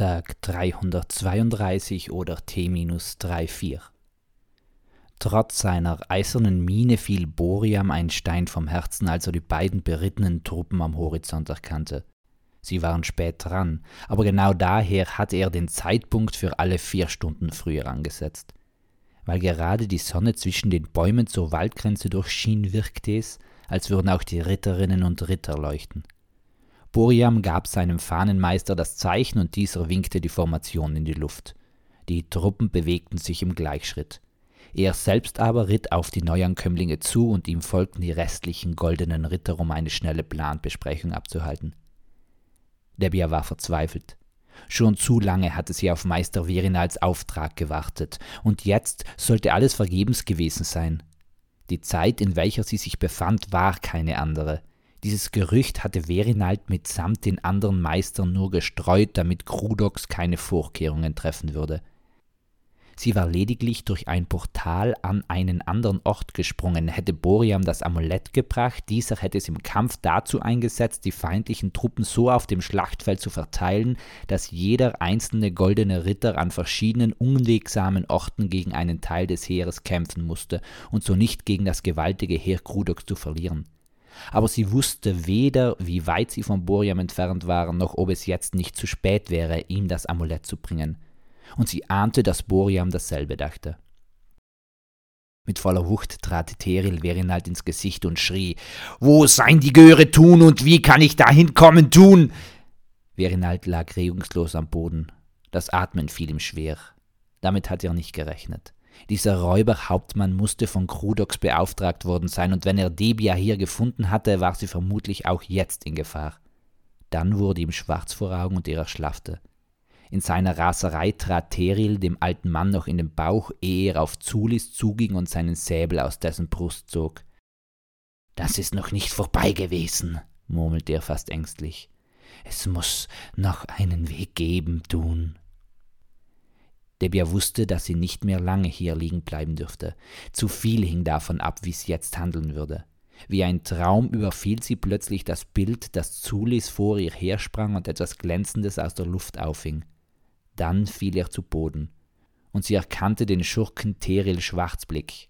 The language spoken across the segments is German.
Tag 332 oder T-34. Trotz seiner eisernen Miene fiel Boriam ein Stein vom Herzen, als er die beiden berittenen Truppen am Horizont erkannte. Sie waren spät dran, aber genau daher hatte er den Zeitpunkt für alle vier Stunden früher angesetzt. Weil gerade die Sonne zwischen den Bäumen zur Waldgrenze durchschien, wirkte es, als würden auch die Ritterinnen und Ritter leuchten. Boriam gab seinem Fahnenmeister das Zeichen und dieser winkte die Formation in die Luft. Die Truppen bewegten sich im Gleichschritt. Er selbst aber ritt auf die Neuankömmlinge zu und ihm folgten die restlichen goldenen Ritter, um eine schnelle Planbesprechung abzuhalten. Debia war verzweifelt. Schon zu lange hatte sie auf Meister Verinals Auftrag gewartet, und jetzt sollte alles vergebens gewesen sein. Die Zeit, in welcher sie sich befand, war keine andere. Dieses Gerücht hatte Verinald mitsamt den anderen Meistern nur gestreut, damit Krudox keine Vorkehrungen treffen würde. Sie war lediglich durch ein Portal an einen anderen Ort gesprungen, hätte Boriam das Amulett gebracht, dieser hätte es im Kampf dazu eingesetzt, die feindlichen Truppen so auf dem Schlachtfeld zu verteilen, dass jeder einzelne goldene Ritter an verschiedenen unwegsamen Orten gegen einen Teil des Heeres kämpfen musste und so nicht gegen das gewaltige Heer Krudoks zu verlieren aber sie wusste weder, wie weit sie von Boriam entfernt waren, noch ob es jetzt nicht zu spät wäre, ihm das Amulett zu bringen. Und sie ahnte, dass Boriam dasselbe dachte. Mit voller Wucht trat Teril Verinald ins Gesicht und schrie: Wo sein die Göre tun und wie kann ich dahin kommen tun? Verinald lag regungslos am Boden. Das Atmen fiel ihm schwer. Damit hatte er nicht gerechnet. Dieser Räuberhauptmann musste von Krudox beauftragt worden sein, und wenn er Debia hier gefunden hatte, war sie vermutlich auch jetzt in Gefahr. Dann wurde ihm schwarz vor Augen und er erschlaffte. In seiner Raserei trat Teril dem alten Mann noch in den Bauch, ehe er auf Zulis zuging und seinen Säbel aus dessen Brust zog. Das ist noch nicht vorbei gewesen, murmelte er fast ängstlich. Es muss noch einen Weg geben, Debia wusste, dass sie nicht mehr lange hier liegen bleiben dürfte. Zu viel hing davon ab, wie sie jetzt handeln würde. Wie ein Traum überfiel sie plötzlich das Bild, das Zulis vor ihr hersprang und etwas Glänzendes aus der Luft auffing. Dann fiel er zu Boden, und sie erkannte den Schurken Teril Schwarzblick.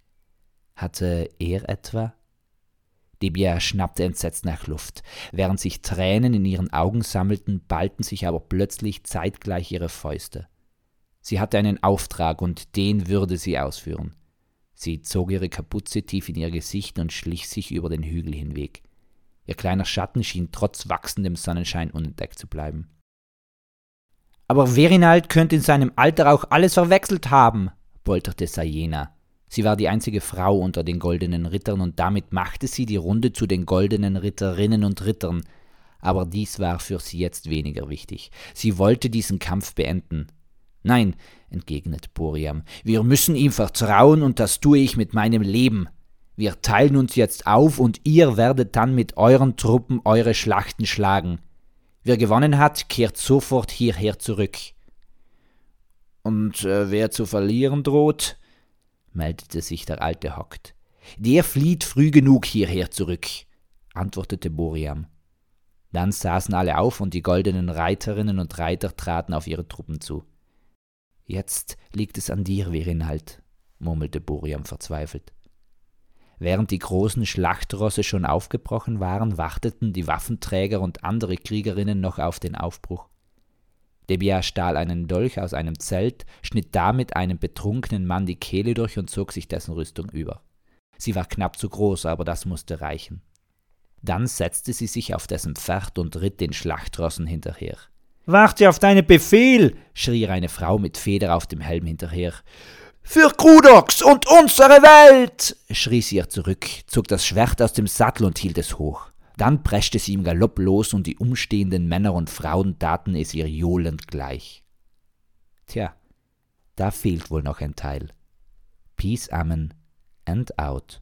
Hatte er etwa? Debia schnappte entsetzt nach Luft. Während sich Tränen in ihren Augen sammelten, ballten sich aber plötzlich zeitgleich ihre Fäuste. Sie hatte einen Auftrag und den würde sie ausführen. Sie zog ihre Kapuze tief in ihr Gesicht und schlich sich über den Hügel hinweg. Ihr kleiner Schatten schien trotz wachsendem Sonnenschein unentdeckt zu bleiben. Aber Verinald könnte in seinem Alter auch alles verwechselt haben, polterte Sayena. Sie war die einzige Frau unter den goldenen Rittern und damit machte sie die Runde zu den goldenen Ritterinnen und Rittern. Aber dies war für sie jetzt weniger wichtig. Sie wollte diesen Kampf beenden. Nein, entgegnet Boriam, wir müssen ihm vertrauen und das tue ich mit meinem Leben. Wir teilen uns jetzt auf und ihr werdet dann mit euren Truppen eure Schlachten schlagen. Wer gewonnen hat, kehrt sofort hierher zurück. Und äh, wer zu verlieren droht? meldete sich der Alte Hockt. Der flieht früh genug hierher zurück, antwortete Boriam. Dann saßen alle auf und die goldenen Reiterinnen und Reiter traten auf ihre Truppen zu. Jetzt liegt es an dir, Verinhalt, murmelte Buriam verzweifelt. Während die großen Schlachtrosse schon aufgebrochen waren, warteten die Waffenträger und andere Kriegerinnen noch auf den Aufbruch. Debia stahl einen Dolch aus einem Zelt, schnitt damit einem betrunkenen Mann die Kehle durch und zog sich dessen Rüstung über. Sie war knapp zu groß, aber das musste reichen. Dann setzte sie sich auf dessen Pferd und ritt den Schlachtrossen hinterher. Warte auf deinen Befehl, schrie eine Frau mit Feder auf dem Helm hinterher. Für Krudox und unsere Welt! schrie sie ihr zurück, zog das Schwert aus dem Sattel und hielt es hoch. Dann preschte sie im Galopp los und die umstehenden Männer und Frauen taten es ihr johlend gleich. Tja, da fehlt wohl noch ein Teil. Peace, Amen and out.